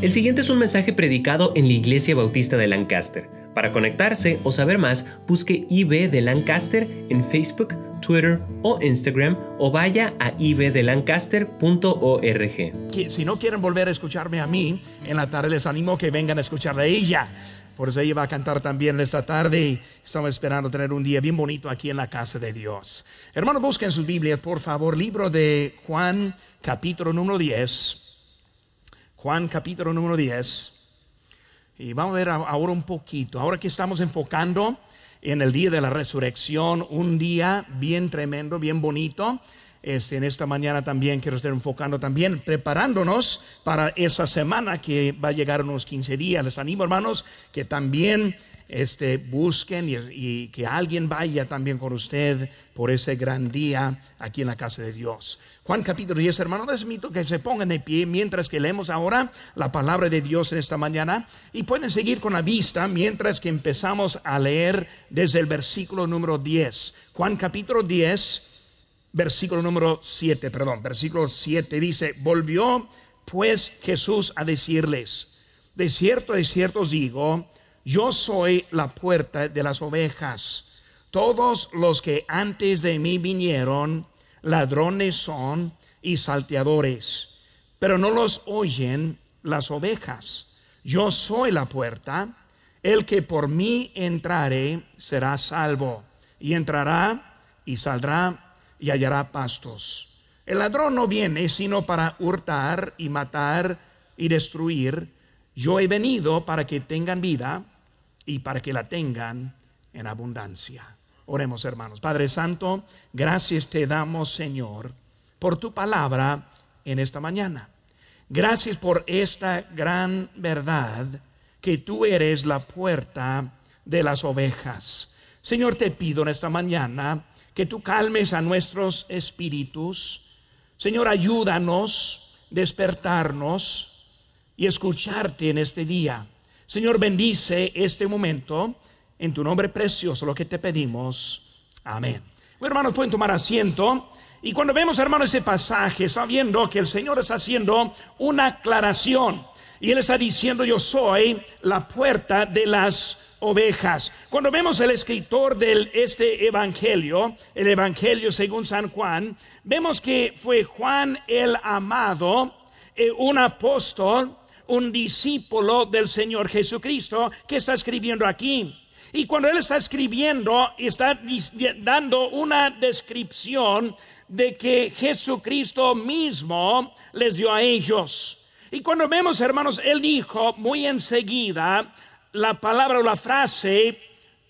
El siguiente es un mensaje predicado en la Iglesia Bautista de Lancaster. Para conectarse o saber más, busque IB de Lancaster en Facebook, Twitter o Instagram o vaya a ibdelancaster.org. Si no quieren volver a escucharme a mí, en la tarde les animo que vengan a escucharla a ella. Por eso ella va a cantar también esta tarde. Estamos esperando tener un día bien bonito aquí en la casa de Dios. Hermanos, busquen sus Biblias, por favor, libro de Juan, capítulo número 10. Juan capítulo número 10. Y vamos a ver ahora un poquito, ahora que estamos enfocando en el día de la resurrección, un día bien tremendo, bien bonito. Este, en esta mañana también quiero estar enfocando también, preparándonos para esa semana que va a llegar unos 15 días. Les animo, hermanos, que también este, busquen y, que alguien vaya también con usted por ese gran día aquí en la casa de Dios. Juan capítulo 10, hermano, les invito que se pongan de pie mientras que leemos ahora la palabra de Dios en esta mañana y pueden seguir con la vista mientras que empezamos a leer desde el versículo número 10. Juan capítulo 10, versículo número 7, perdón, versículo 7 dice, volvió pues Jesús a decirles, de cierto, de cierto os digo, yo soy la puerta de las ovejas. Todos los que antes de mí vinieron, ladrones son y salteadores, pero no los oyen las ovejas. Yo soy la puerta. El que por mí entrare será salvo, y entrará y saldrá y hallará pastos. El ladrón no viene sino para hurtar y matar y destruir. Yo he venido para que tengan vida y para que la tengan en abundancia. Oremos hermanos. Padre Santo, gracias te damos Señor por tu palabra en esta mañana. Gracias por esta gran verdad que tú eres la puerta de las ovejas. Señor, te pido en esta mañana que tú calmes a nuestros espíritus. Señor, ayúdanos, despertarnos y escucharte en este día. Señor, bendice este momento en tu nombre precioso, lo que te pedimos. Amén. Bueno, hermanos, pueden tomar asiento. Y cuando vemos, hermanos, ese pasaje, sabiendo que el Señor está haciendo una aclaración. Y Él está diciendo, yo soy la puerta de las ovejas. Cuando vemos el escritor de este evangelio, el evangelio según San Juan, vemos que fue Juan el amado, eh, un apóstol un discípulo del Señor Jesucristo que está escribiendo aquí. Y cuando él está escribiendo, está dando una descripción de que Jesucristo mismo les dio a ellos. Y cuando vemos, hermanos, él dijo muy enseguida la palabra o la frase,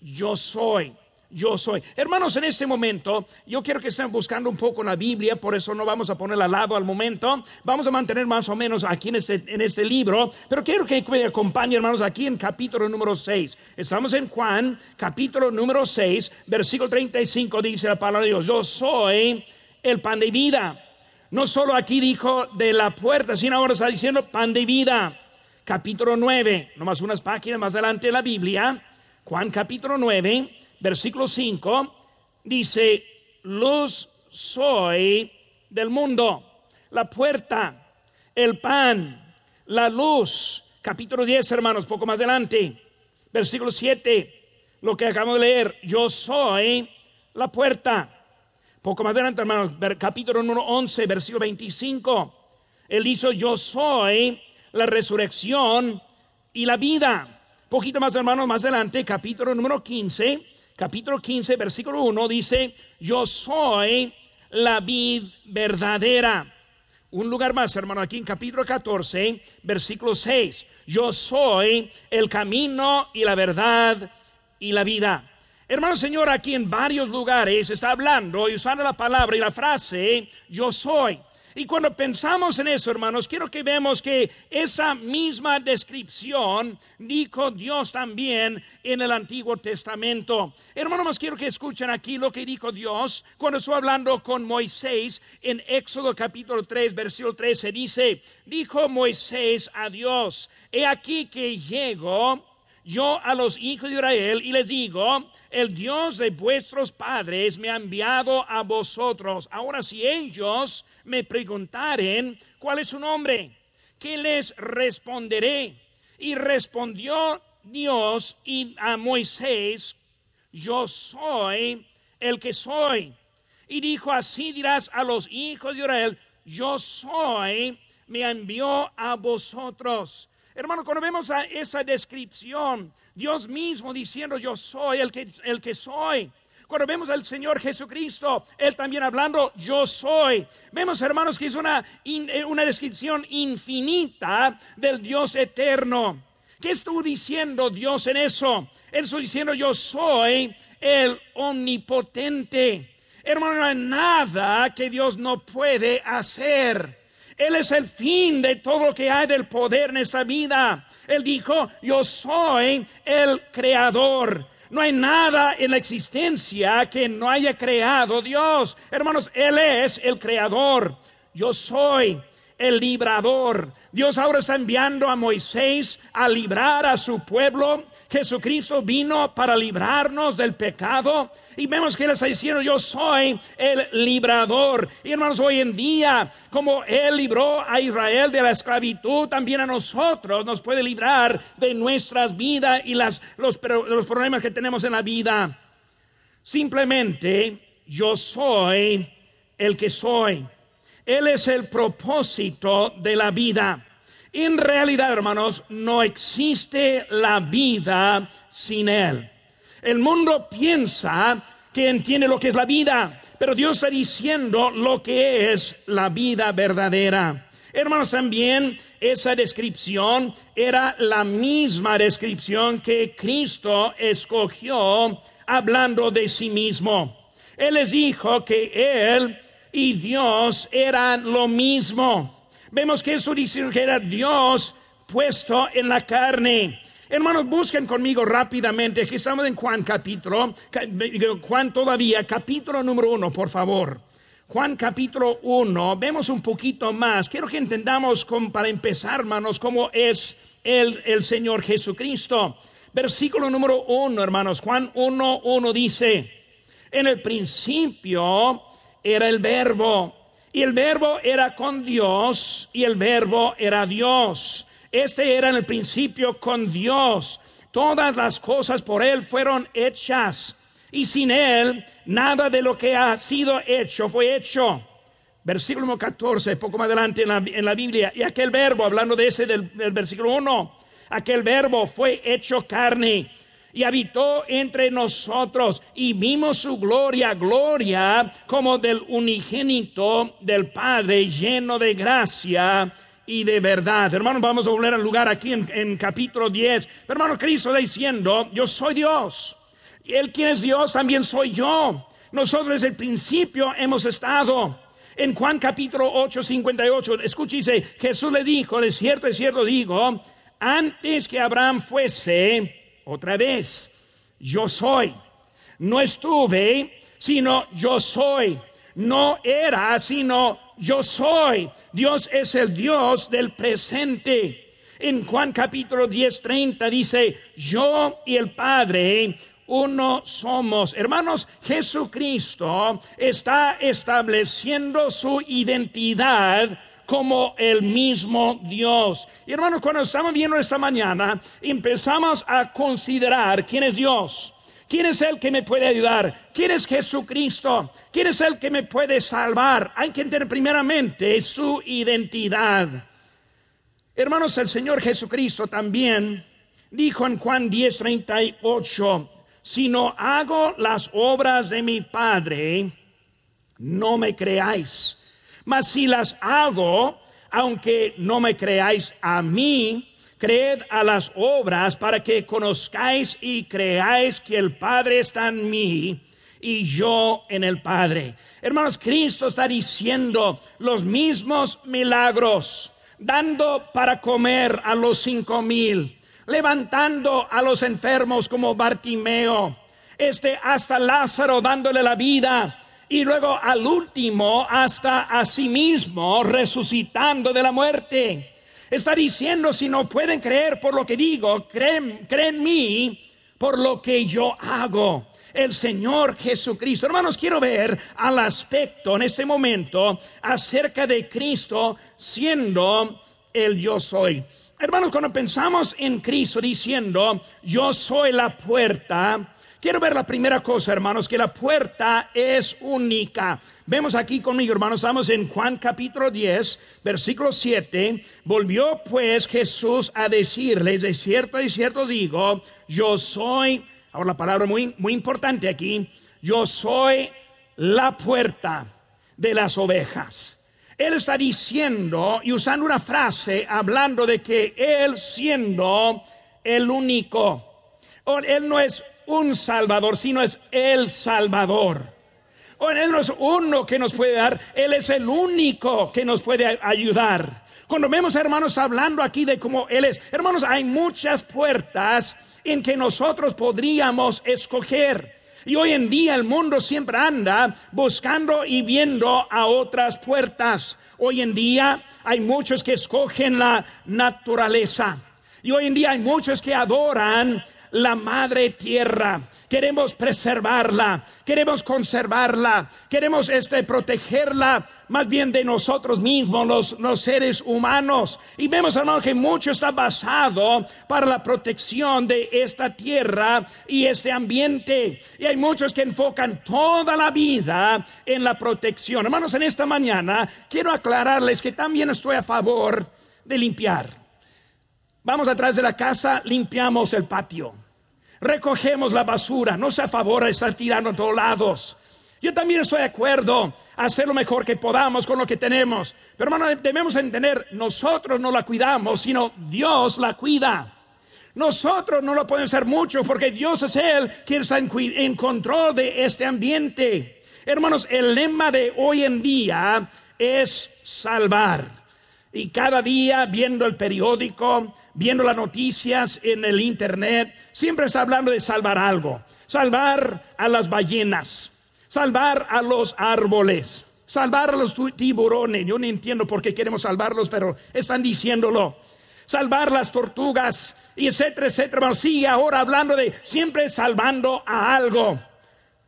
yo soy yo soy. Hermanos, en este momento yo quiero que estén buscando un poco la Biblia, por eso no vamos a ponerla al lado al momento. Vamos a mantener más o menos aquí en este, en este libro, pero quiero que me acompañen, hermanos, aquí en capítulo número 6. Estamos en Juan, capítulo número 6, versículo 35, dice la palabra de Dios, yo soy el pan de vida. No solo aquí dijo de la puerta, sino ahora está diciendo pan de vida. Capítulo 9, nomás unas páginas más adelante de la Biblia, Juan capítulo 9 versículo 5, dice, luz soy del mundo, la puerta, el pan, la luz. Capítulo 10, hermanos, poco más adelante. Versículo 7, lo que acabamos de leer, yo soy la puerta. Poco más adelante, hermanos, capítulo número 11, versículo 25. Él dice, yo soy la resurrección y la vida. Poquito más, hermanos, más adelante, capítulo número 15, capítulo 15, versículo 1 dice, yo soy la vid verdadera. Un lugar más, hermano, aquí en capítulo 14, versículo 6, yo soy el camino y la verdad y la vida. Hermano Señor, aquí en varios lugares está hablando y usando la palabra y la frase, yo soy. Y cuando pensamos en eso, hermanos, quiero que veamos que esa misma descripción dijo Dios también en el Antiguo Testamento. Hermanos, quiero que escuchen aquí lo que dijo Dios cuando estuvo hablando con Moisés en Éxodo capítulo 3, versículo 13. Dice, dijo Moisés a Dios, he aquí que llego yo a los hijos de Israel y les digo, el Dios de vuestros padres me ha enviado a vosotros. Ahora si ellos me preguntaren cuál es su nombre, ¿qué les responderé? Y respondió Dios y a Moisés, yo soy el que soy. Y dijo, así dirás a los hijos de Israel, yo soy, me envió a vosotros. Hermano, cuando vemos a esa descripción, Dios mismo diciendo, yo soy el que, el que soy. Cuando vemos al Señor Jesucristo, Él también hablando, yo soy. Vemos, hermanos, que es una, eh, una descripción infinita del Dios eterno. ¿Qué estuvo diciendo Dios en eso? Él estuvo diciendo, yo soy el omnipotente. Hermano, no hay nada que Dios no puede hacer. Él es el fin de todo lo que hay del poder en esta vida. Él dijo, yo soy el creador. No hay nada en la existencia que no haya creado Dios. Hermanos, Él es el creador. Yo soy el librador. Dios ahora está enviando a Moisés a librar a su pueblo. Jesucristo vino para librarnos del pecado. Y vemos que Él está diciendo, yo soy el librador. Y hermanos, hoy en día, como Él libró a Israel de la esclavitud, también a nosotros nos puede librar de nuestras vidas y las, los, los problemas que tenemos en la vida. Simplemente, yo soy el que soy. Él es el propósito de la vida. En realidad, hermanos, no existe la vida sin Él. El mundo piensa que entiende lo que es la vida, pero Dios está diciendo lo que es la vida verdadera. Hermanos, también esa descripción era la misma descripción que Cristo escogió hablando de sí mismo. Él les dijo que Él y Dios eran lo mismo. Vemos que eso dice que era Dios puesto en la carne. Hermanos, busquen conmigo rápidamente, que estamos en Juan capítulo, Juan todavía, capítulo número uno, por favor. Juan capítulo uno, vemos un poquito más. Quiero que entendamos para empezar, hermanos, cómo es el, el Señor Jesucristo. Versículo número uno, hermanos, Juan 1, 1 dice, en el principio era el verbo. Y el verbo era con Dios y el verbo era Dios. Este era en el principio con Dios. Todas las cosas por Él fueron hechas. Y sin Él, nada de lo que ha sido hecho fue hecho. Versículo 14, poco más adelante en la, Biblia. Y aquel verbo, hablando de ese del, del versículo 1, aquel verbo fue hecho carne y habitó entre nosotros y vimos su gloria, gloria como del unigénito del Padre lleno de gracia y de verdad. Hermanos, vamos a volver al lugar aquí en, capítulo 10. hermano Cristo diciendo, yo soy Dios. Y Él quien es Dios también soy yo. Nosotros desde el principio hemos estado. En Juan capítulo 8, 58, escuche, dice, Jesús le dijo, de cierto, de cierto digo, antes que Abraham fuese, otra vez, yo soy. No estuve, sino yo soy. No era, sino yo soy. Dios es el Dios del presente. En Juan capítulo 10, 30 dice, yo y el Padre uno somos. Hermanos, Jesucristo está estableciendo su identidad como el mismo Dios. Y hermanos, cuando estamos viendo esta mañana, empezamos a considerar quién es Dios. ¿Quién es el que me puede ayudar? ¿Quién es Jesucristo? ¿Quién es el que me puede salvar? Hay que entender primeramente su identidad. Hermanos, el Señor Jesucristo también dijo en Juan 10:38, si no hago las obras de mi Padre, no me creáis. Mas si las hago, aunque no me creáis a mí, creed a las obras para que conozcáis y creáis que el Padre está en mí y yo en el Padre. Hermanos, Cristo está diciendo los mismos milagros, dando para comer a los cinco mil, levantando a los enfermos como Bartimeo, este hasta Lázaro dándole la vida y luego al último hasta a sí mismo resucitando de la muerte. Está diciendo, si no pueden creer por lo que digo, creen, creen en mí por lo que yo hago. El Señor Jesucristo. Hermanos, quiero ver al aspecto en este momento acerca de Cristo siendo el yo soy. Hermanos, cuando pensamos en Cristo diciendo, yo soy la puerta, quiero ver la primera cosa, hermanos, que la puerta es única. Vemos aquí conmigo, hermanos, estamos en Juan capítulo 10, versículo 7. Volvió pues Jesús a decirles, de cierto, de cierto digo, yo soy, ahora la palabra muy, muy importante aquí, yo soy la puerta de las ovejas. Él está diciendo y usando una frase hablando de que Él siendo el único, Él no es un Salvador, sino es el Salvador. Él no es uno que nos puede dar, Él es el único que nos puede ayudar. Cuando vemos hermanos hablando aquí de cómo Él es, hermanos, hay muchas puertas en que nosotros podríamos escoger. Y hoy en día el mundo siempre anda buscando y viendo a otras puertas. Hoy en día hay muchos que escogen la naturaleza. Y hoy en día hay muchos que adoran la madre tierra. Queremos preservarla, queremos conservarla, queremos este, protegerla más bien de nosotros mismos, los, los seres humanos. Y vemos, hermano, que mucho está basado para la protección de esta tierra y este ambiente. Y hay muchos que enfocan toda la vida en la protección. Hermanos, en esta mañana quiero aclararles que también estoy a favor de limpiar. Vamos atrás de la casa, limpiamos el patio. Recogemos la basura, no se a favor de estar tirando en todos lados. Yo también estoy de acuerdo a hacer lo mejor que podamos con lo que tenemos. Pero hermano, debemos entender, nosotros no la cuidamos, sino Dios la cuida. Nosotros no lo podemos hacer mucho porque Dios es Él quien está en control de este ambiente. Hermanos, el lema de hoy en día es salvar. Y cada día viendo el periódico, viendo las noticias en el internet, siempre está hablando de salvar algo. Salvar a las ballenas, salvar a los árboles, salvar a los tiburones. Yo no entiendo por qué queremos salvarlos, pero están diciéndolo. Salvar las tortugas, y etcétera, etcétera. Sí, ahora hablando de siempre salvando a algo.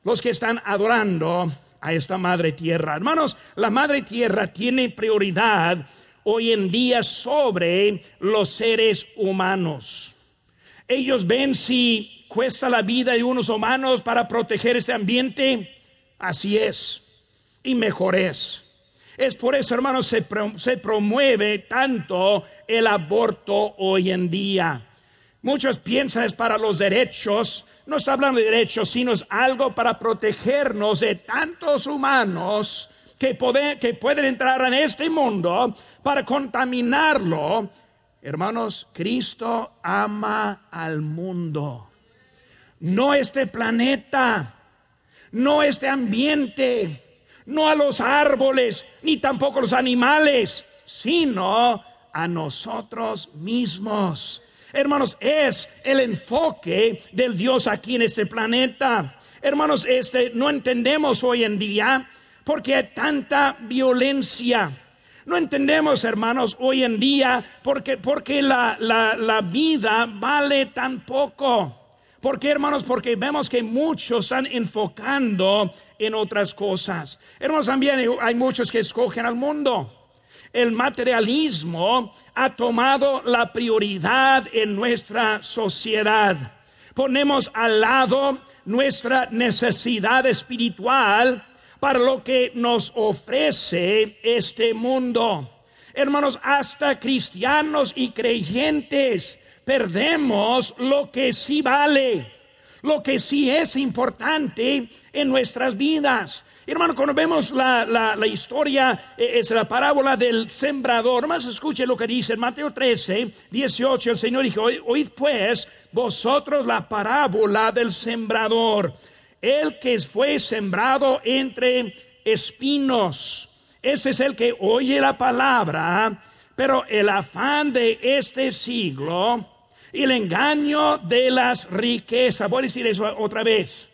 Los que están adorando a esta madre tierra. Hermanos, la madre tierra tiene prioridad hoy en día sobre los seres humanos. Ellos ven si cuesta la vida de unos humanos para proteger ese ambiente. Así es. Y mejor es. Es por eso, hermanos, se, promueve tanto el aborto hoy en día. Muchos piensan es para los derechos. No está hablando de derechos, sino es algo para protegernos de tantos humanos que, que pueden entrar en este mundo para contaminarlo. Hermanos, Cristo ama al mundo, no este planeta, no este ambiente, no a los árboles, ni tampoco a los animales, sino a nosotros mismos. Hermanos, es el enfoque del Dios aquí en este planeta. Hermanos, este no entendemos hoy en día porque hay tanta violencia. No entendemos, hermanos, hoy en día porque, porque la, la, vida vale tan poco. ¿Por qué, hermanos? Porque vemos que muchos están enfocando en otras cosas. Hermanos, también hay muchos que escogen al mundo. El materialismo ha tomado la prioridad en nuestra sociedad. Ponemos al lado nuestra necesidad espiritual para lo que nos ofrece este mundo. Hermanos, hasta cristianos y creyentes perdemos lo que sí vale, lo que sí es importante en nuestras vidas. Hermano, cuando vemos la, la, historia, eh, es la parábola del sembrador, más escuche lo que dice en Mateo 13, 18, el Señor dijo, oíd pues vosotros la parábola del sembrador el que fue sembrado entre espinos. Este es el que oye la palabra, pero el afán de este siglo y el engaño de las riquezas, voy a decir eso otra vez,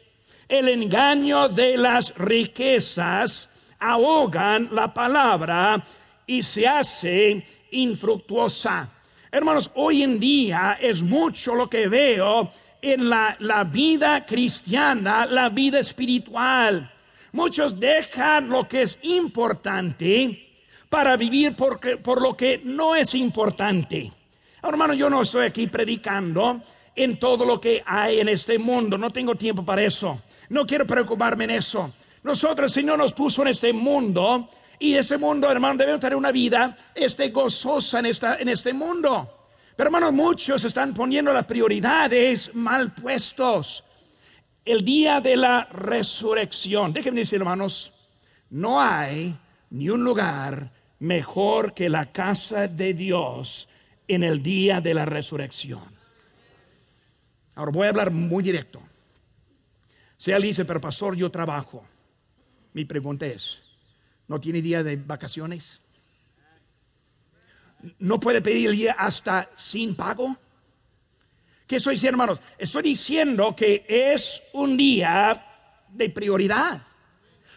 el engaño de las riquezas ahogan la palabra y se hace infructuosa. Hermanos, hoy en día es mucho lo que veo en la, vida cristiana, la vida espiritual. Muchos dejan lo que es importante para vivir por, por lo que no es importante. hermano, yo no estoy aquí predicando en todo lo que hay en este mundo. No tengo tiempo para eso. No quiero preocuparme en eso. Nosotros, el Señor nos puso en este mundo y ese mundo, hermano, debemos tener una vida este, gozosa en, esta, en este mundo. Pero, hermano, muchos están poniendo las prioridades mal puestos. El día de la resurrección. Déjenme decir, hermanos, no hay ni un lugar mejor que la casa de Dios en el día de la resurrección. Ahora voy a hablar muy directo. Si él dice, pero pastor, yo trabajo. Mi pregunta es, ¿no tiene día de vacaciones? ¿No puede pedir el día hasta sin pago? ¿Qué estoy diciendo, hermanos? Estoy diciendo que es un día de prioridad.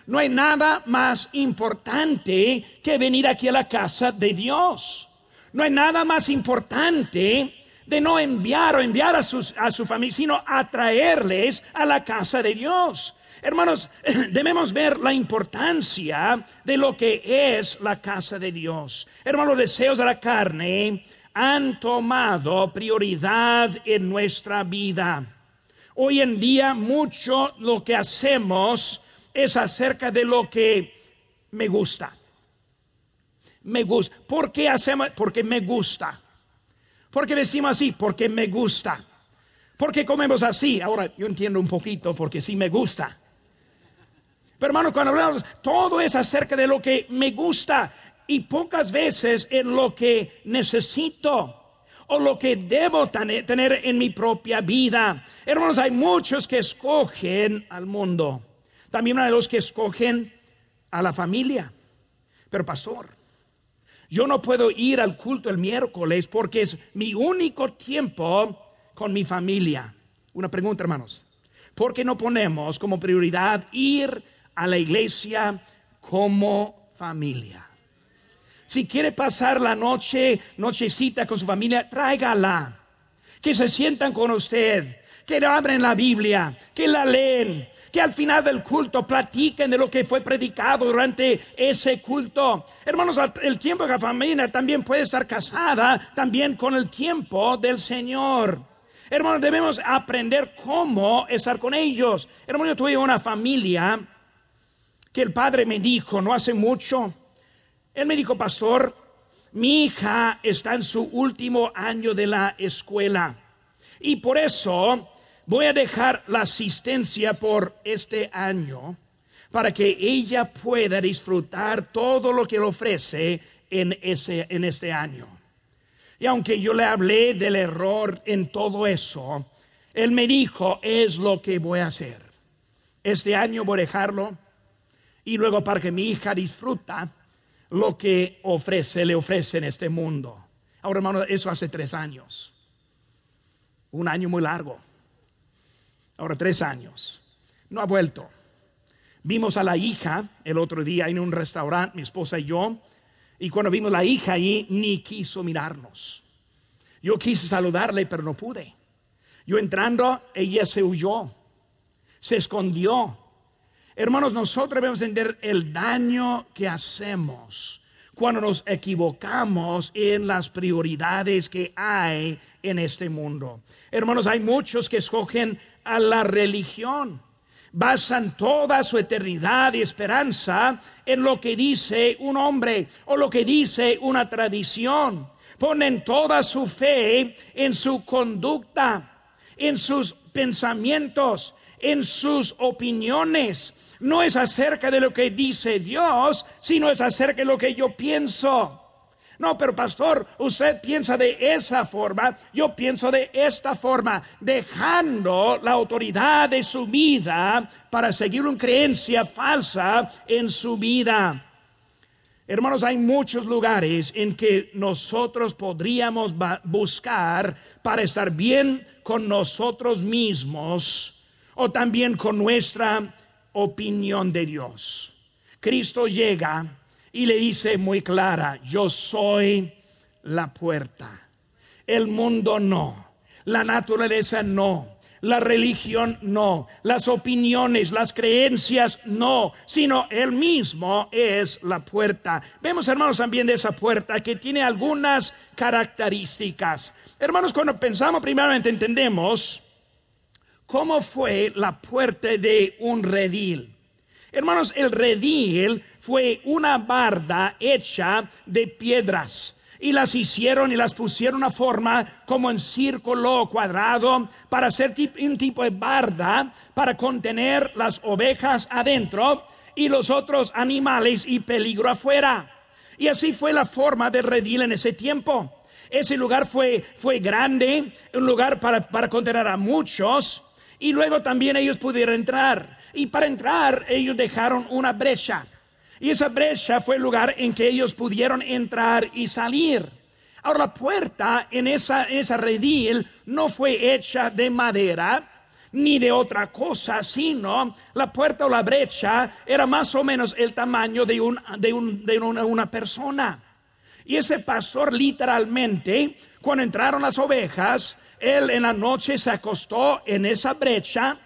No hay nada más importante que venir aquí a la casa de Dios. No hay nada más importante de no enviar o enviar a, a su familia, sino atraerles a la casa de Dios. Hermanos, debemos ver la importancia de lo que es la casa de Dios. Hermanos, los deseos de la carne han tomado prioridad en nuestra vida. Hoy en día mucho lo que hacemos es acerca de lo que me gusta. Me gusta. ¿Por qué hacemos? Porque me gusta. Porque decimos así, porque me gusta. Porque comemos así. Ahora yo entiendo un poquito porque sí me gusta. Pero hermano, cuando hablamos, todo es acerca de lo que me gusta y pocas veces en lo que necesito o lo que debo tener en mi propia vida. Hermanos, hay muchos que escogen al mundo. También hay los que escogen a la familia. Pero pastor, yo no puedo ir al culto el miércoles porque es mi único tiempo con mi familia. Una pregunta, hermanos. ¿Por qué no ponemos como prioridad ir a la iglesia como familia? Si quiere pasar la noche, nochecita con su familia, tráigala. Que se sientan con usted, que abren la Biblia, que la leen, que al final del culto platiquen de lo que fue predicado durante ese culto. Hermanos, el tiempo de la familia también puede estar casada también con el tiempo del Señor. Hermanos, debemos aprender cómo estar con ellos. Hermano, yo tuve una familia que el padre me dijo no hace mucho. Él me dijo, pastor, mi hija está en su último año de la escuela. Y por eso voy a dejar la asistencia por este año para que ella pueda disfrutar todo lo que le ofrece en, ese, en este año. Y aunque yo le hablé del error en todo eso, él me dijo, es lo que voy a hacer. Este año voy a dejarlo y luego para que mi hija disfruta lo que ofrece, le ofrece en este mundo. Ahora, hermano, eso hace tres años. Un año muy largo ahora tres años. No ha vuelto. Vimos a la hija el otro día en un restaurante, mi esposa y yo, y cuando vimos a la hija allí, ni quiso mirarnos. Yo quise saludarle, pero no pude. Yo entrando, ella se huyó, se escondió. Hermanos, nosotros debemos entender el daño que hacemos cuando nos equivocamos en las prioridades que hay en este mundo. Hermanos, hay muchos que escogen a la religión. Basan toda su eternidad y esperanza en lo que dice un hombre o lo que dice una tradición. Ponen toda su fe en su conducta, en sus pensamientos, en sus opiniones. No es acerca de lo que dice Dios, sino es acerca de lo que yo pienso. No, pero pastor, usted piensa de esa forma, yo pienso de esta forma, dejando la autoridad de su vida para seguir una creencia falsa en su vida. Hermanos, hay muchos lugares en que nosotros podríamos buscar para estar bien con nosotros mismos o también con nuestra opinión de Dios. Cristo llega y le dice muy clara, yo soy la puerta. El mundo no, la naturaleza no, La religión no, las opiniones, las creencias no, sino Él mismo es la puerta. Vemos, hermanos, también de esa puerta que tiene algunas características. Hermanos, cuando pensamos primeramente entendemos cómo fue la puerta de un redil. Hermanos, el redil fue una barda hecha de piedras y las hicieron y las pusieron a forma como en círculo cuadrado para hacer un tipo de barda para contener las ovejas adentro y los otros animales y peligro afuera. Y así fue la forma del redil en ese tiempo. Ese lugar fue, fue grande, un lugar para, para contener a muchos y luego también ellos pudieron entrar. Y para entrar ellos dejaron una brecha. Y esa brecha fue el lugar en que ellos pudieron entrar y salir. Ahora la puerta en esa, esa redil no fue hecha de madera ni de otra cosa, sino la puerta o la brecha era más o menos el tamaño de, un, de, un, de una, una persona. Y ese pastor literalmente, cuando entraron las ovejas, él en la noche se acostó en esa brecha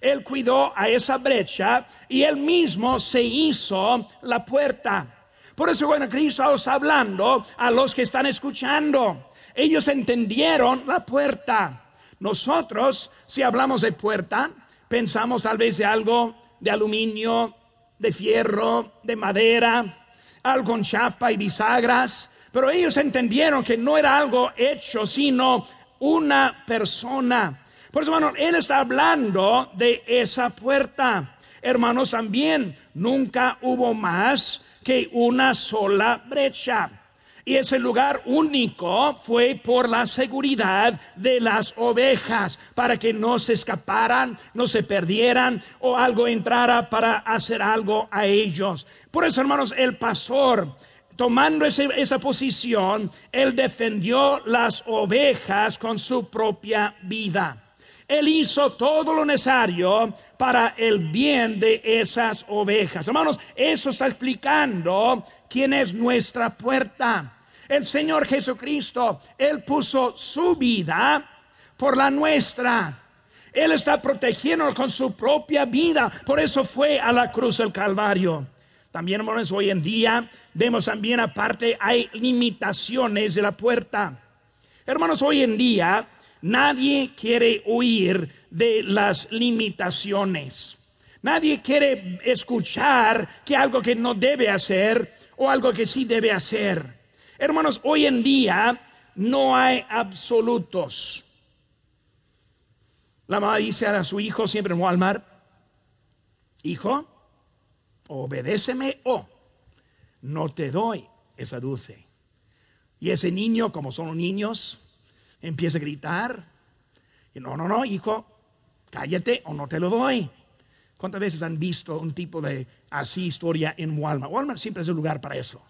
él cuidó a esa brecha y él mismo se hizo la puerta. Por eso, bueno, Cristo está hablando a los que están escuchando. Ellos entendieron la puerta. Nosotros, si hablamos de puerta, pensamos tal vez de algo de aluminio, de fierro, de madera, algo con chapa y bisagras. Pero ellos entendieron que no era algo hecho, sino una persona. Por eso, hermano, Él está hablando de esa puerta. Hermanos, también nunca hubo más que una sola brecha. Y ese lugar único fue por la seguridad de las ovejas, para que no se escaparan, no se perdieran o algo entrara para hacer algo a ellos. Por eso, hermanos, el pastor, tomando esa posición, él defendió las ovejas con su propia vida. Él hizo todo lo necesario para el bien de esas ovejas. Hermanos, eso está explicando quién es nuestra puerta. El Señor Jesucristo, Él puso su vida por la nuestra. Él está protegiendo con su propia vida. Por eso fue a la cruz del Calvario. También, hermanos, hoy en día vemos también aparte hay limitaciones de la puerta. Hermanos, hoy en día Nadie quiere huir de las limitaciones. Nadie quiere escuchar que algo que no debe hacer o algo que sí debe hacer. Hermanos, hoy en día no hay absolutos. La mamá dice a su hijo siempre en Walmart, hijo, obedéceme o no te doy esa dulce. Y ese niño, como son los niños, empieza a gritar. Y no, no, no, hijo, cállate o no te lo doy. ¿Cuántas veces han visto un tipo de así historia en Walmart? Walmart siempre es el lugar para eso.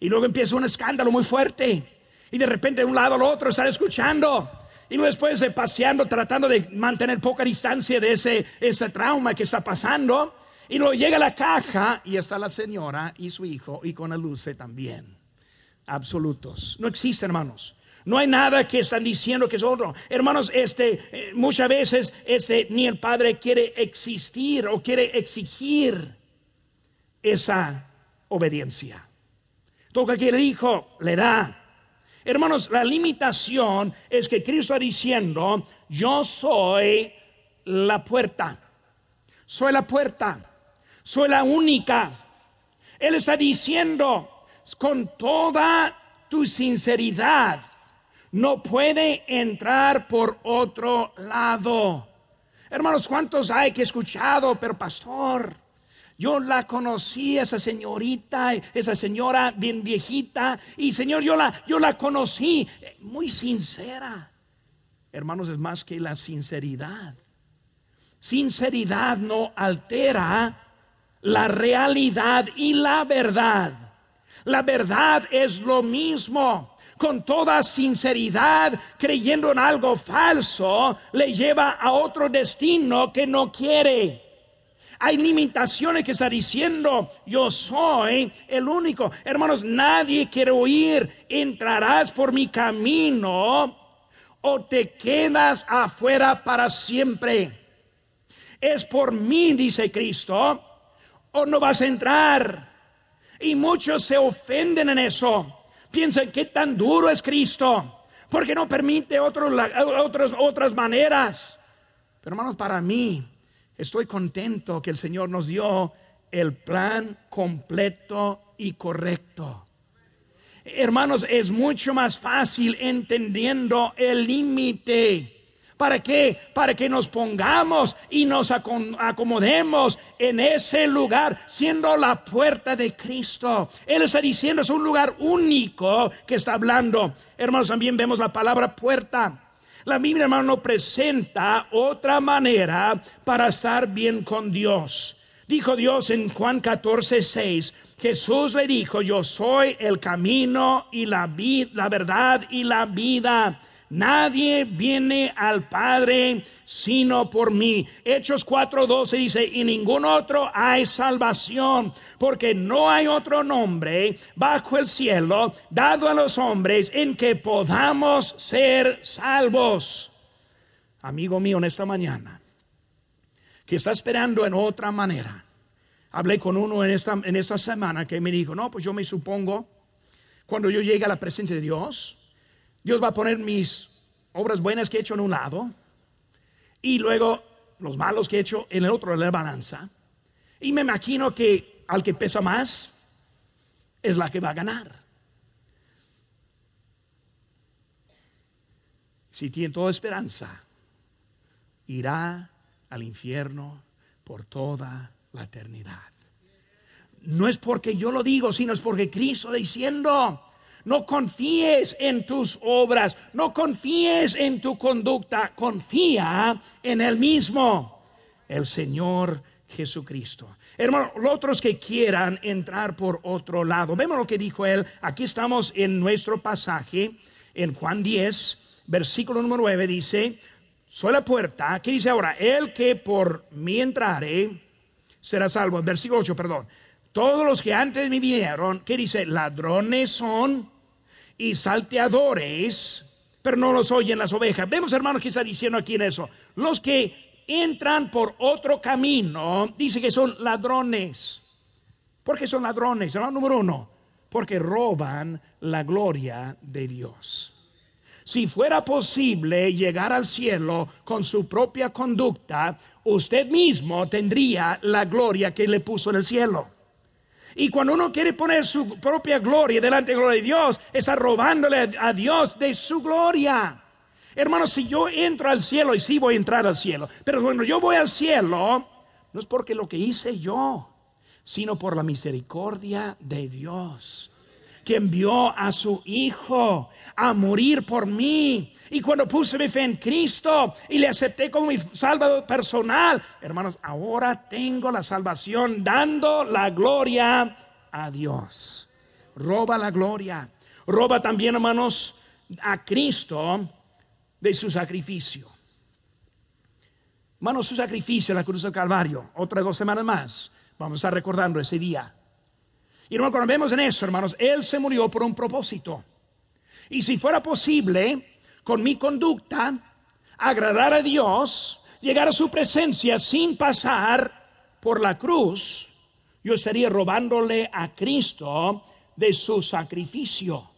Y luego empieza un escándalo muy fuerte. Y de repente de un lado al otro están escuchando. Y luego después de paseando, tratando de mantener poca distancia de ese, ese trauma que está pasando. Y luego llega la caja y está la señora y su hijo y con la luce también. Absolutos. No existe, hermanos. No hay nada que están diciendo que es otro. Hermanos, este, eh, muchas veces este, ni el Padre quiere existir o quiere exigir esa obediencia. Todo que quiere hijo le da. Hermanos, la limitación es que Cristo está diciendo, yo soy la puerta. Soy la puerta. Soy la única. Él está diciendo con toda tu sinceridad no puede entrar por otro lado. Hermanos, ¿cuántos hay que escuchado, pero pastor? Yo la conocí, esa señorita, esa señora bien viejita, y Señor, yo la, yo la conocí, muy sincera. Hermanos, es más que la sinceridad. Sinceridad no altera la realidad y la verdad. La verdad es lo mismo con toda sinceridad, creyendo en algo falso, le lleva a otro destino que no quiere. Hay limitaciones que está diciendo, yo soy el único. Hermanos, nadie quiere oír, entrarás por mi camino o te quedas afuera para siempre. Es por mí, dice Cristo, o no vas a entrar. Y muchos se ofenden en eso. Piensan que tan duro es Cristo, porque no permite otros, otras maneras. Pero hermanos, para mí, estoy contento que el Señor nos dio el plan completo y correcto. Hermanos, es mucho más fácil entendiendo el límite. ¿Para qué? Para que nos pongamos y nos acomodemos en ese lugar, siendo la puerta de Cristo. Él está diciendo, es un lugar único que está hablando. Hermanos, también vemos la palabra puerta. La Biblia, hermano, presenta otra manera para estar bien con Dios. Dijo Dios en Juan 14, 6, Jesús le dijo, yo soy el camino y la, la verdad y la vida. Nadie viene al Padre sino por mí. Hechos 4:12 dice, y ningún otro hay salvación, porque no hay otro nombre bajo el cielo dado a los hombres en que podamos ser salvos. Amigo mío, en esta mañana, que está esperando en otra manera. Hablé con uno en esta, en esta semana que me dijo, no, pues yo me supongo, cuando yo llegue a la presencia de Dios, Dios va a poner mis obras buenas que he hecho en un lado y luego los malos que he hecho en el otro de la balanza. Y me imagino que al que pesa más es la que va a ganar. Si tiene toda esperanza, irá al infierno por toda la eternidad. No es porque yo lo digo, sino es porque Cristo diciendo, no confíes en tus obras, no confíes en tu conducta, confía en el mismo, el Señor Jesucristo. Hermano, los otros que quieran entrar por otro lado, vemos lo que dijo él. Aquí estamos en nuestro pasaje, en Juan 10, versículo número 9, dice, soy la puerta. ¿Qué dice ahora? El que por mí entrare será salvo. Versículo 8, perdón. Todos los que antes me vinieron, ¿qué dice? Ladrones son y salteadores, pero no los oyen las ovejas. Vemos, hermanos, que está diciendo aquí en eso. Los que entran por otro camino, dice que son ladrones. ¿Por qué son ladrones? Hermano número uno, porque roban la gloria de Dios. Si fuera posible llegar al cielo con su propia conducta, usted mismo tendría la gloria que le puso en el cielo. Y cuando uno quiere poner su propia gloria delante de la gloria de Dios, está robándole a Dios de su gloria. Hermanos, si yo entro al cielo, y sí voy a entrar al cielo, pero cuando yo voy al cielo, no es porque lo que hice yo, sino por la misericordia de Dios que envió a su Hijo a morir por mí. Y cuando puse mi fe en Cristo y le acepté como mi salvador personal, hermanos, ahora tengo la salvación dando la gloria a Dios. Roba la gloria. Roba también, hermanos, a Cristo de su sacrificio. Hermanos, su sacrificio en la cruz del Calvario, otras dos semanas más, vamos a estar recordando ese día. Y no cuando vemos en eso, hermanos, Él se murió por un propósito. Y si fuera posible, con mi conducta, agradar a Dios, llegar a su presencia sin pasar por la cruz, yo estaría robándole a Cristo de su sacrificio.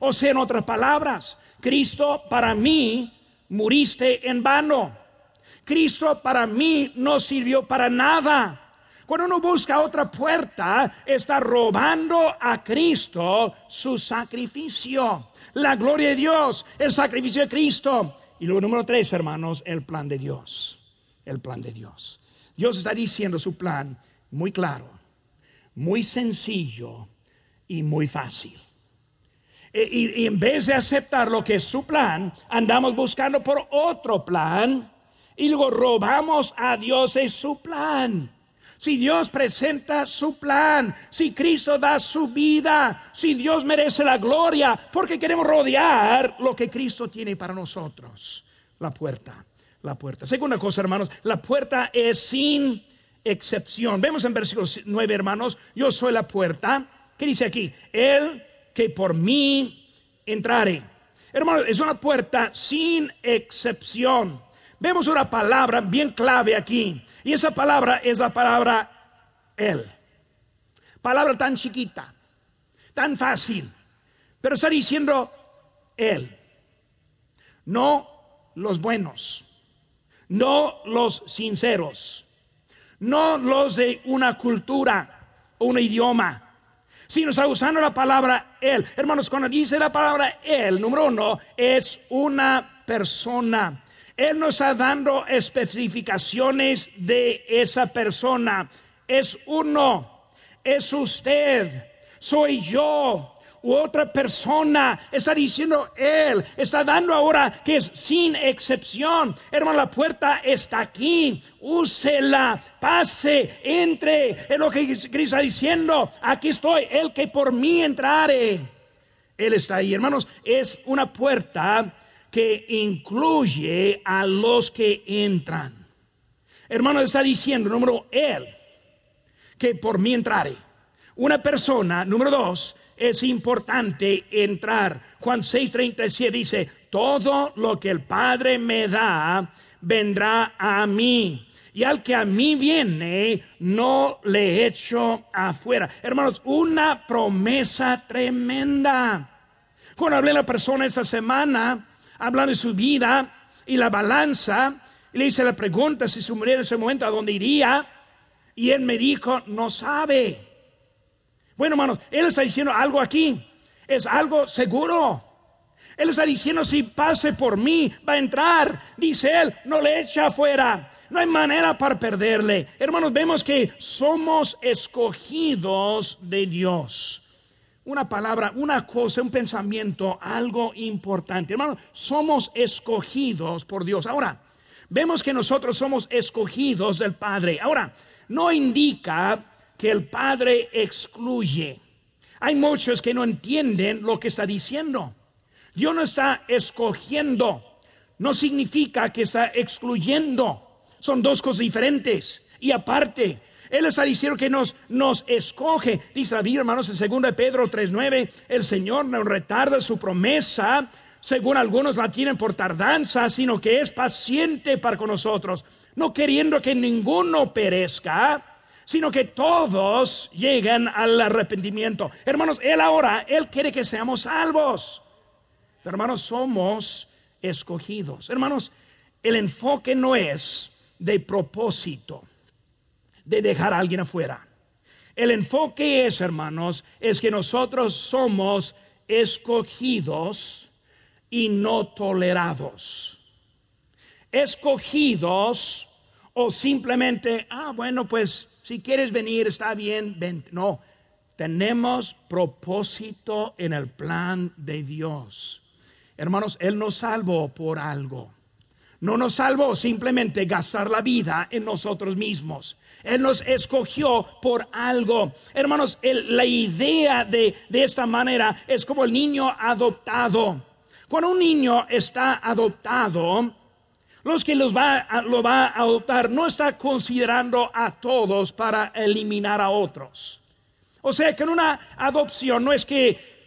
O sea, en otras palabras, Cristo para mí muriste en vano. Cristo para mí no sirvió para nada. Cuando uno busca otra puerta, está robando a Cristo su sacrificio. La gloria de Dios, el sacrificio de Cristo. Y luego número tres, hermanos, el plan de Dios. El plan de Dios. Dios está diciendo su plan muy claro, muy sencillo y muy fácil. E, y, y, en vez de aceptar lo que es su plan, andamos buscando por otro plan y luego robamos a Dios en su plan si Dios presenta su plan, si Cristo da su vida, si Dios merece la gloria, porque queremos rodear lo que Cristo tiene para nosotros. La puerta, la puerta. Segunda cosa, hermanos, la puerta es sin excepción. Vemos en versículo 9, hermanos, yo soy la puerta. ¿Qué dice aquí? El que por mí entrare. Hermano, es una puerta sin excepción. Vemos una palabra bien clave aquí. Y esa palabra es la palabra Él. Palabra tan chiquita, tan fácil. Pero está diciendo Él. No los buenos. No los sinceros. No los de una cultura o un idioma sino está usando la palabra Él. Hermanos, cuando dice la palabra Él, número uno, es una persona. Él nos está dando especificaciones de esa persona. Es uno, es usted, soy yo, u otra persona. Está diciendo Él, está dando ahora que es sin excepción. Hermano, la puerta está aquí. Úsela, pase, entre. Es lo que Cristo está diciendo. Aquí estoy, el que por mí entrare. Él está ahí, hermanos. Es una puerta que incluye a los que entran. Hermano, está diciendo, número Él, que por mí entrare. Una persona, número dos, es importante entrar. Juan 6:37 dice, todo lo que el Padre me da, vendrá a mí. Y al que a mí viene, no le echo afuera. Hermanos, una promesa tremenda. Cuando hablé a la persona esa semana, hablando de su vida y la balanza, y le hice la pregunta si se muriera en ese momento, ¿a dónde iría? Y él me dijo, no sabe. Bueno, hermanos, Él está diciendo algo aquí. Es algo seguro. Él está diciendo, si pase por mí, va a entrar. Dice Él, no le echa afuera. No hay manera para perderle. Hermanos, vemos que somos escogidos de Dios. Una palabra, una cosa, un pensamiento, algo importante. Hermanos, somos escogidos por Dios. Ahora, vemos que nosotros somos escogidos del Padre. Ahora, no indica que el Padre excluye. Hay muchos que no entienden lo que está diciendo. Dios no está escogiendo, no significa que está excluyendo. Son dos cosas diferentes. Y aparte, Él está diciendo que nos, escoge. Dice la hermanos, en 2 Pedro 3.9, el Señor no retarda su promesa, según algunos la tienen por tardanza, sino que es paciente para con nosotros, no queriendo que ninguno perezca, sino que todos lleguen al arrepentimiento. Hermanos, Él ahora, Él quiere que seamos salvos. Hermanos, somos escogidos. Hermanos, el enfoque no es de propósito, de dejar a alguien afuera. El enfoque es, hermanos, es que nosotros somos escogidos y no tolerados. Escogidos o simplemente, ah, bueno, pues si quieres venir, está bien, ven. No, tenemos propósito en el plan de Dios. Hermanos, Él nos salvó por algo. No nos salvó simplemente gastar la vida en nosotros mismos. Él nos escogió por algo. Hermanos, la idea de, de esta manera es como el niño adoptado. Cuando un niño está adoptado, los que los va lo va a adoptar no está considerando a todos para eliminar a otros. O sea que en una adopción no es que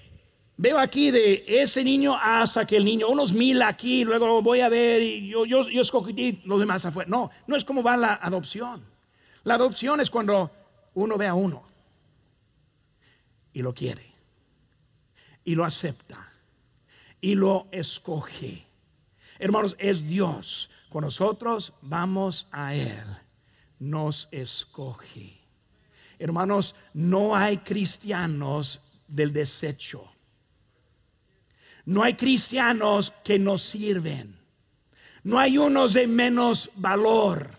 veo aquí de ese niño hasta que el niño, unos mil aquí, luego voy a ver y yo, yo, yo escogí los demás afuera. No, no es como va la adopción. La adopción es cuando uno ve a uno y lo quiere y lo acepta y lo escoge Hermanos, es Dios. Con nosotros vamos a Él. Nos escoge. Hermanos, no hay cristianos del desecho. No hay cristianos que nos sirven. No hay unos de menos valor.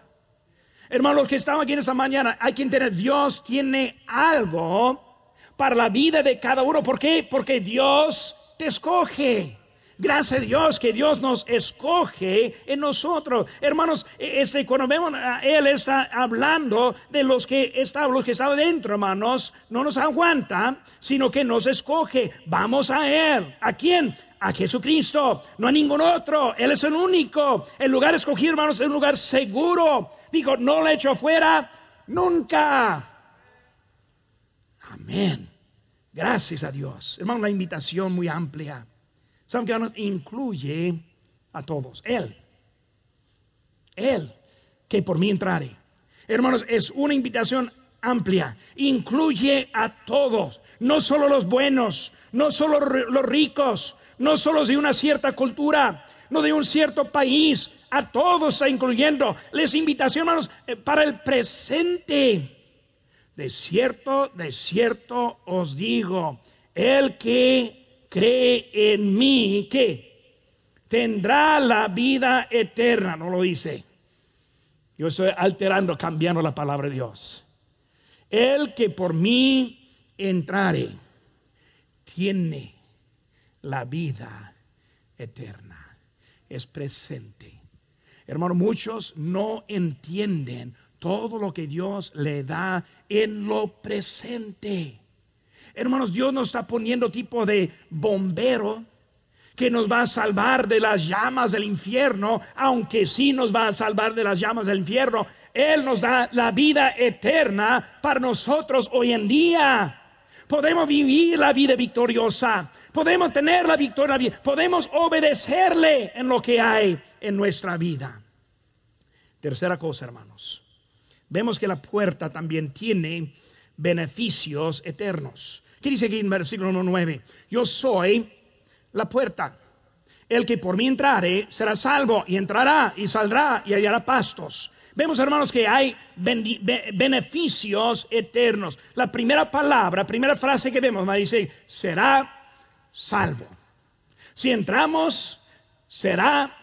Hermanos que estamos aquí en esta mañana, hay que entender, Dios tiene algo para la vida de cada uno. ¿Por qué? Porque Dios te escoge. Gracias a Dios que Dios nos escoge en nosotros. Hermanos, e, este, cuando vemos a Él está hablando de los que están, los que están dentro, hermanos, no nos aguanta, sino que nos escoge. Vamos a Él. ¿A quién? A Jesucristo, no a ningún otro. Él es el único. El lugar escogido, hermanos, es un lugar seguro. Digo, no le echo fuera nunca. Amén. Gracias a Dios. Hermano, una invitación muy amplia ¿Saben que hermanos? Incluye a todos. Él. Él, que por mí entrare. Hermanos, es una invitación amplia. Incluye a todos. No solo los buenos, no solo los ricos, no solo de una cierta cultura, no de un cierto país, a todos está incluyendo. Les invitación, hermanos, eh, para el presente. De cierto, de cierto os digo, el que cree en mí, que tendrá la vida eterna, no lo dice. Yo estoy alterando, cambiando la palabra de Dios. El que por mí entrare, tiene la vida eterna. Es presente. Hermano, muchos no entienden todo lo que Dios le da en lo presente. Hermanos, Dios nos está poniendo tipo de bombero que nos va a salvar de las llamas del infierno, aunque sí nos va a salvar de las llamas del infierno. Él nos da la vida eterna para nosotros hoy en día. Podemos vivir la vida victoriosa, podemos tener la victoria, podemos obedecerle en lo que hay en nuestra vida. Tercera cosa, hermanos. Vemos que la puerta también tiene beneficios eternos. ¿Qué dice aquí en versículo 9? Yo soy la puerta. El que por mí entrare será salvo y entrará y saldrá y hallará pastos. Vemos, hermanos, que hay beneficios eternos. La primera palabra, primera frase que vemos, dice, será salvo. Si entramos, será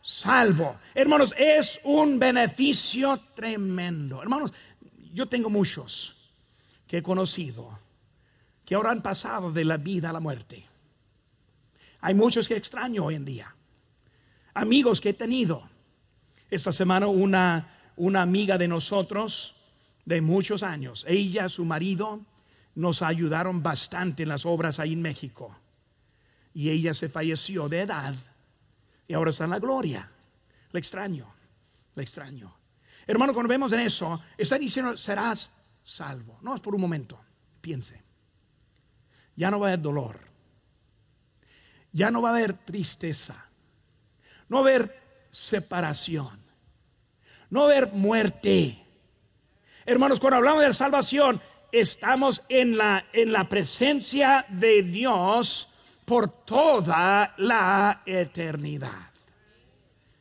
salvo. Hermanos, es un beneficio tremendo. Hermanos, yo tengo muchos que he conocido que ahora han pasado de la vida a la muerte. Hay muchos que extraño hoy en día. Amigos que he tenido. Esta semana una, una amiga de nosotros de muchos años, ella, su marido, nos ayudaron bastante en las obras ahí en México. Y ella se falleció de edad y ahora está en la gloria. Le extraño, le extraño. Hermano, cuando vemos en eso, está diciendo, serás salvo. No es por un momento, piense. Ya no va a haber dolor. Ya no va a haber tristeza. No va a haber separación. No va a haber muerte. Hermanos, cuando hablamos de salvación, estamos en la, en la presencia de Dios por toda la eternidad.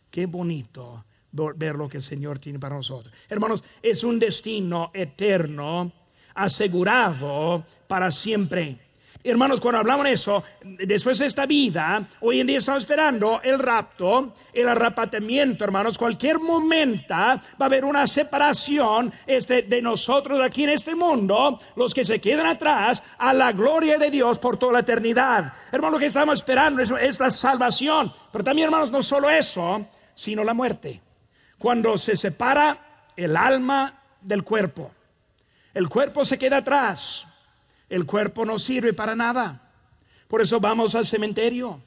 Qué bonito ver lo que el Señor tiene para nosotros. Hermanos, es un destino eterno asegurado para siempre. Hermanos, cuando hablamos de eso, después de esta vida, hoy en día estamos esperando el rapto, el arrebatamiento, hermanos. Cualquier momento va a haber una separación este, de nosotros aquí en este mundo, los que se quedan atrás, a la gloria de Dios por toda la eternidad. Hermanos, lo que estamos esperando es, es la salvación. Pero también, hermanos, no solo eso, sino la muerte. Cuando se separa el alma del cuerpo, el cuerpo se queda atrás el cuerpo no sirve para nada. Por eso vamos al cementerio,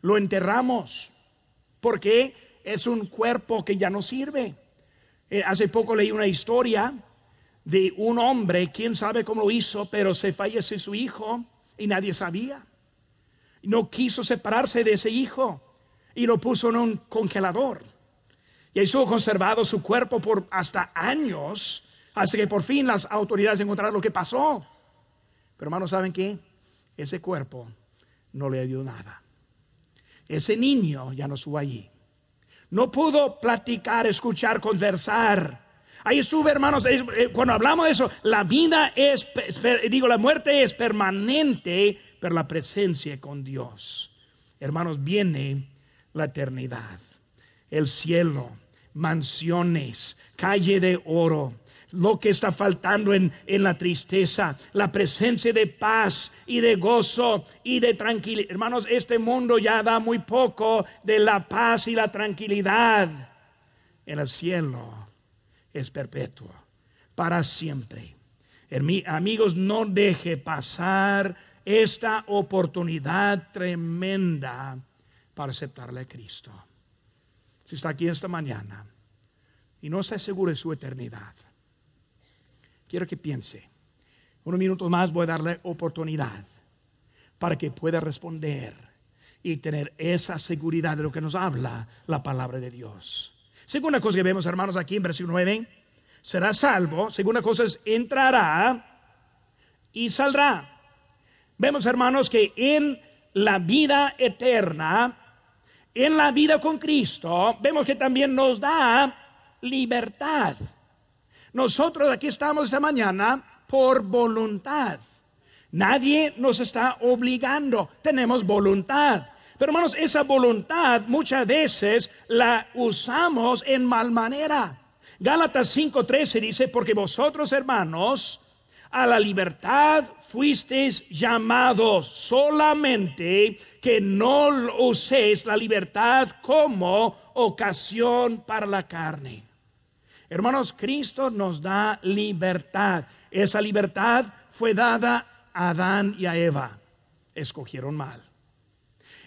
lo enterramos, porque es un cuerpo que ya no sirve. Eh, hace poco leí una historia de un hombre, quién sabe cómo lo hizo, pero se fallece su hijo y nadie sabía. No quiso separarse de ese hijo y lo puso en un congelador. Y estuvo conservado su cuerpo por hasta años, hasta que por fin las autoridades encontraron lo que pasó. Pero hermanos, ¿saben qué? Ese cuerpo no le dio nada. Ese niño ya no estuvo allí. No pudo platicar, escuchar, conversar. Ahí estuve, hermanos, eh, cuando hablamos de eso, la vida es, digo, la muerte es permanente, pero la presencia con Dios. Hermanos, viene la eternidad, el cielo, mansiones, calle de oro, lo que está faltando en, la tristeza, la presencia de paz y de gozo y de tranquilidad. Hermanos, este mundo ya da muy poco de la paz y la tranquilidad. En el cielo es perpetuo, para siempre. Amigos, no deje pasar esta oportunidad tremenda para aceptarle a Cristo. Si está aquí esta mañana y no está seguro de su eternidad, quiero que piense. Unos minutos más voy a darle oportunidad para que pueda responder y tener esa seguridad de lo que nos habla la palabra de Dios. Segunda cosa que vemos, hermanos, aquí en versículo 9, será salvo. Segunda cosa es entrará y saldrá. Vemos, hermanos, que en la vida eterna, en la vida con Cristo, vemos que también nos da libertad. Nosotros aquí estamos esta mañana por voluntad. Nadie nos está obligando, tenemos voluntad. Pero hermanos, esa voluntad muchas veces la usamos en mal manera. Gálatas 5:13 dice, porque vosotros hermanos, a la libertad fuisteis llamados solamente que no uséis la libertad como ocasión para la carne. Hermanos, Cristo nos da libertad. Esa libertad fue dada a Adán y a Eva. Escogieron mal.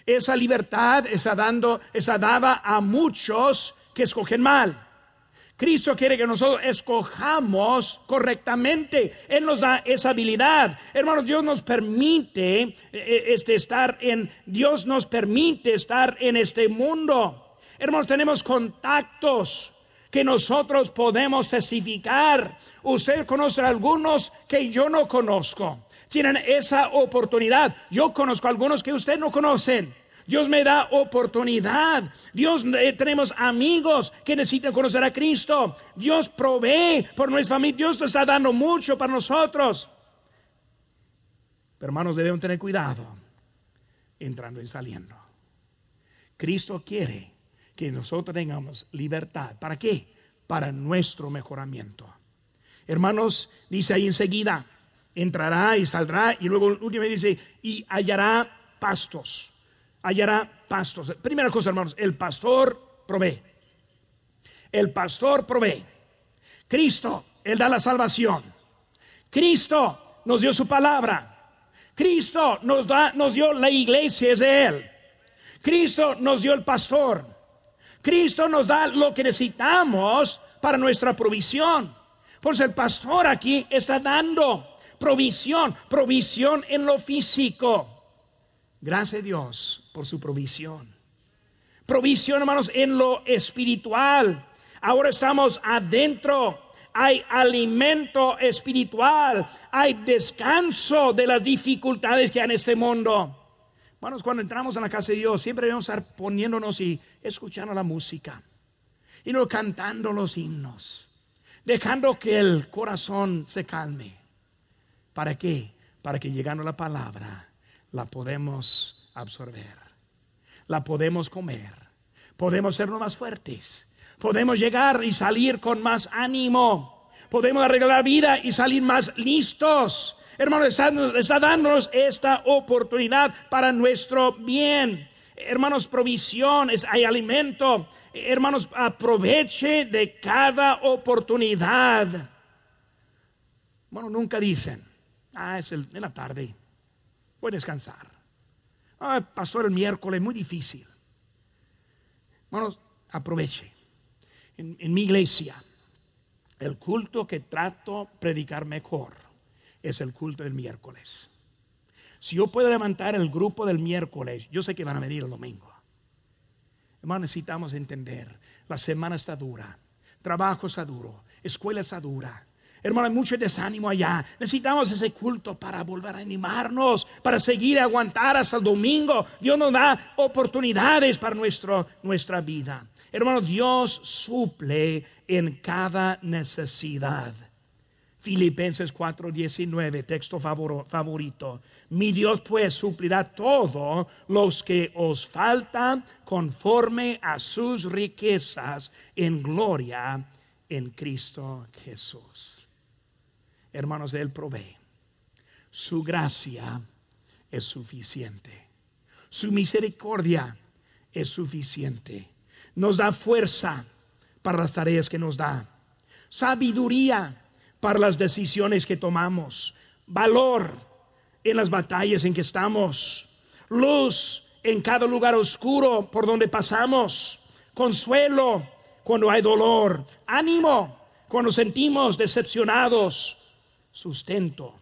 Esa libertad esa dando, esa dada a muchos que escogen mal. Cristo quiere que nosotros escojamos correctamente. Él nos da esa habilidad. Hermanos, Dios nos permite eh, eh, este, estar en, Dios nos permite estar en este mundo. Hermanos, tenemos contactos que nosotros podemos testificar. Usted conoce a algunos que yo no conozco. Tienen esa oportunidad. Yo conozco a algunos que usted no conocen. Dios me da oportunidad. Dios eh, tenemos amigos que necesitan conocer a Cristo. Dios provee por nuestra familia. Dios nos está dando mucho para nosotros. Pero hermanos, debemos tener cuidado entrando y saliendo. Cristo quiere que nosotros tengamos libertad. ¿Para qué? Para nuestro mejoramiento. Hermanos, dice ahí enseguida, entrará y saldrá y luego último dice, y hallará pastos hallará pastos. Primera cosa, hermanos, el pastor provee. El pastor provee. Cristo, Él da la salvación. Cristo nos dio su palabra. Cristo nos, da, nos dio la iglesia, es de Él. Cristo nos dio el pastor. Cristo nos da lo que necesitamos para nuestra provisión. Pues el pastor aquí está dando provisión, provisión en lo físico. Gracias a Dios por su provisión. Provisión, hermanos, en lo espiritual. Ahora estamos adentro. Hay alimento espiritual. Hay descanso de las dificultades que hay en este mundo. Hermanos, cuando entramos en la casa de Dios, siempre debemos estar poniéndonos y escuchando la música. Y no cantando los himnos. Dejando que el corazón se calme. ¿Para qué? Para que llegando a la palabra la podemos absorber, la podemos comer, podemos ser más fuertes, podemos llegar y salir con más ánimo, podemos arreglar vida y salir más listos. Hermanos, está, está dándonos esta oportunidad para nuestro bien. Hermanos, provisión, hay alimento. Hermanos, aproveche de cada oportunidad. Bueno, nunca dicen, ah, es en la tarde voy a descansar. Ah, pastor, el miércoles, muy difícil. Bueno, aproveche. En, mi iglesia, el culto que trato predicar mejor es el culto del miércoles. Si yo puedo levantar el grupo del miércoles, yo sé que van a venir el domingo. Hermano, necesitamos entender, la semana está dura, trabajo está duro, escuela está dura, Hermano, hay mucho desánimo allá. Necesitamos ese culto para volver a animarnos, para seguir aguantar hasta el domingo. Dios nos da oportunidades para nuestro, nuestra vida. Hermano, Dios suple en cada necesidad. Filipenses 4:19, texto favorito. Mi Dios pues suplirá todo los que os faltan conforme a sus riquezas en gloria en Cristo Jesús hermanos, Él provee. Su gracia es suficiente. Su misericordia es suficiente. Nos da fuerza para las tareas que nos da. Sabiduría para las decisiones que tomamos. Valor en las batallas en que estamos. Luz en cada lugar oscuro por donde pasamos. Consuelo cuando hay dolor. Ánimo cuando sentimos decepcionados sustento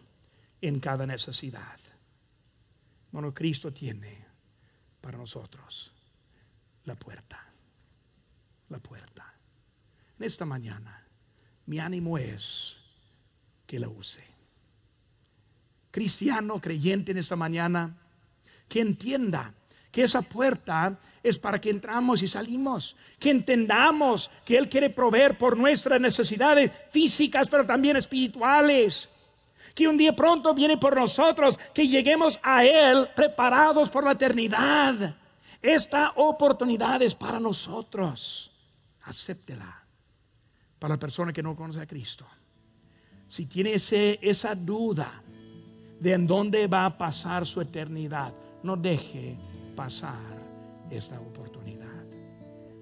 en cada necesidad. Bueno, Cristo tiene para nosotros la puerta. La puerta. En esta mañana, mi ánimo es que la use. Cristiano, creyente en esta mañana, que entienda que esa puerta es para que entramos y salimos, que entendamos que Él quiere proveer por nuestras necesidades físicas, pero también espirituales. Que un día pronto viene por nosotros, que lleguemos a Él preparados por la eternidad. Esta oportunidad es para nosotros. Acéptela. Para la persona que no conoce a Cristo. Si tiene esa duda de en dónde va a pasar su eternidad, no deje pasar esta oportunidad.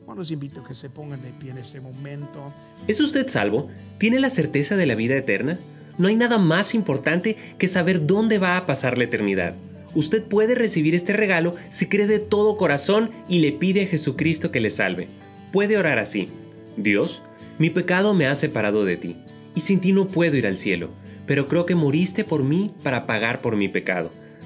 Bueno, los invito a que se pongan de pie en este momento. ¿Es usted salvo? ¿Tiene la certeza de la vida eterna? No hay nada más importante que saber dónde va a pasar la eternidad. Usted puede recibir este regalo si cree de todo corazón y le pide a Jesucristo que le salve. Puede orar así. Dios, mi pecado me ha separado de ti, y sin ti no puedo ir al cielo, pero creo que moriste por mí para pagar por mi pecado